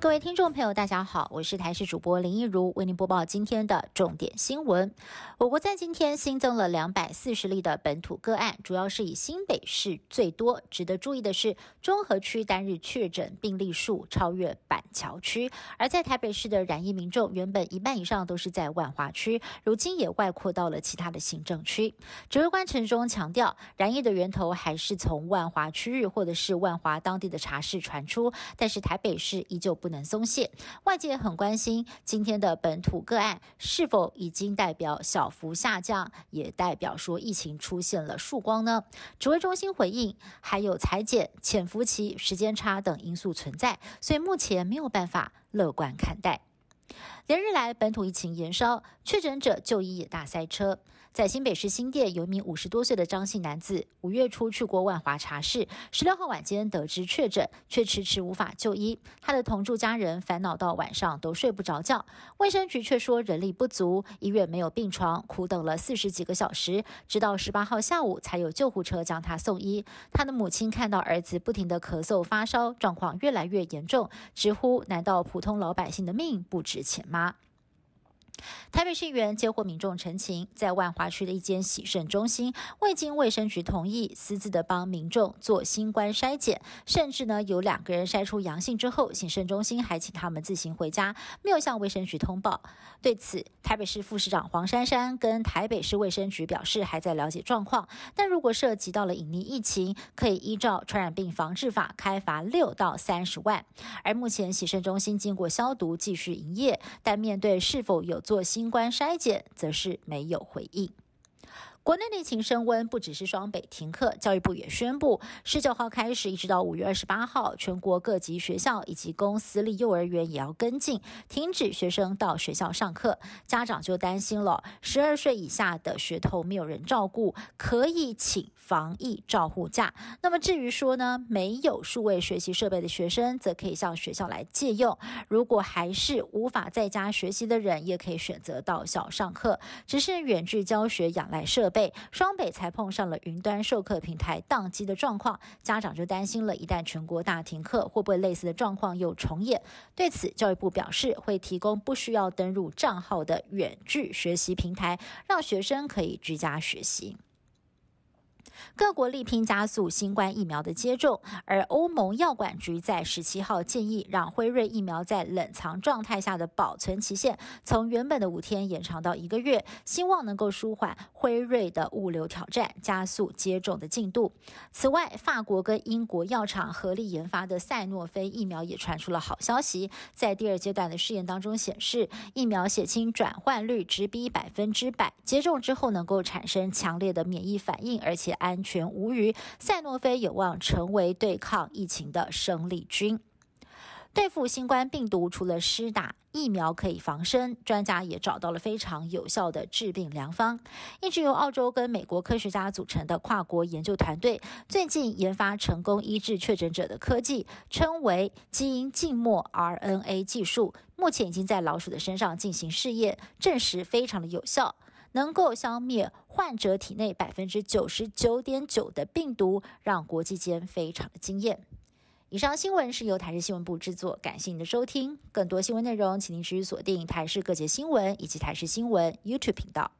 各位听众朋友，大家好，我是台视主播林一如，为您播报今天的重点新闻。我国在今天新增了两百四十例的本土个案，主要是以新北市最多。值得注意的是，中和区单日确诊病例数超越板桥区，而在台北市的染疫民众原本一半以上都是在万华区，如今也外扩到了其他的行政区。指挥官陈忠强调，染疫的源头还是从万华区域或者是万华当地的茶室传出，但是台北市依旧不。不能松懈，外界很关心今天的本土个案是否已经代表小幅下降，也代表说疫情出现了曙光呢？指挥中心回应，还有裁剪、潜伏期、时间差等因素存在，所以目前没有办法乐观看待。连日来，本土疫情延烧，确诊者就医也大塞车。在新北市新店，有一名五十多岁的张姓男子，五月初去过万华茶室，十六号晚间得知确诊，却迟迟无法就医。他的同住家人烦恼到晚上都睡不着觉。卫生局却说人力不足，医院没有病床，苦等了四十几个小时，直到十八号下午才有救护车将他送医。他的母亲看到儿子不停的咳嗽发烧，状况越来越严重，直呼：难道普通老百姓的命不值钱吗？台北市议员接获民众陈情，在万华区的一间洗肾中心，未经卫生局同意，私自的帮民众做新冠筛检，甚至呢有两个人筛出阳性之后，洗肾中心还请他们自行回家，没有向卫生局通报。对此，台北市副市长黄珊珊跟台北市卫生局表示，还在了解状况，但如果涉及到了隐匿疫情，可以依照传染病防治法开罚六到三十万。而目前洗肾中心经过消毒，继续营业，但面对是否有做新冠筛检，则是没有回应。国内疫情升温，不只是双北停课，教育部也宣布，十九号开始一直到五月二十八号，全国各级学校以及公私立幼儿园也要跟进，停止学生到学校上课。家长就担心了，十二岁以下的学童没有人照顾，可以请防疫照护假。那么至于说呢，没有数位学习设备的学生，则可以向学校来借用。如果还是无法在家学习的人，也可以选择到校上课，只是远距教学仰赖设备。双北才碰上了云端授课平台宕机的状况，家长就担心了，一旦全国大停课，会不会类似的状况又重演？对此，教育部表示会提供不需要登入账号的远距学习平台，让学生可以居家学习。各国力拼加速新冠疫苗的接种，而欧盟药管局在十七号建议，让辉瑞疫苗在冷藏状态下的保存期限从原本的五天延长到一个月，希望能够舒缓辉瑞的物流挑战，加速接种的进度。此外，法国跟英国药厂合力研发的赛诺菲疫苗也传出了好消息，在第二阶段的试验当中显示，疫苗血清转换率直逼百分之百，接种之后能够产生强烈的免疫反应，而且。安全无虞，赛诺菲有望成为对抗疫情的生力军。对付新冠病毒，除了施打疫苗可以防身，专家也找到了非常有效的治病良方。一直由澳洲跟美国科学家组成的跨国研究团队，最近研发成功医治确诊者的科技，称为基因静默 RNA 技术，目前已经在老鼠的身上进行试验，证实非常的有效。能够消灭患者体内百分之九十九点九的病毒，让国际间非常的惊艳。以上新闻是由台视新闻部制作，感谢您的收听。更多新闻内容，请您持续锁定台视各界新闻以及台视新闻 YouTube 频道。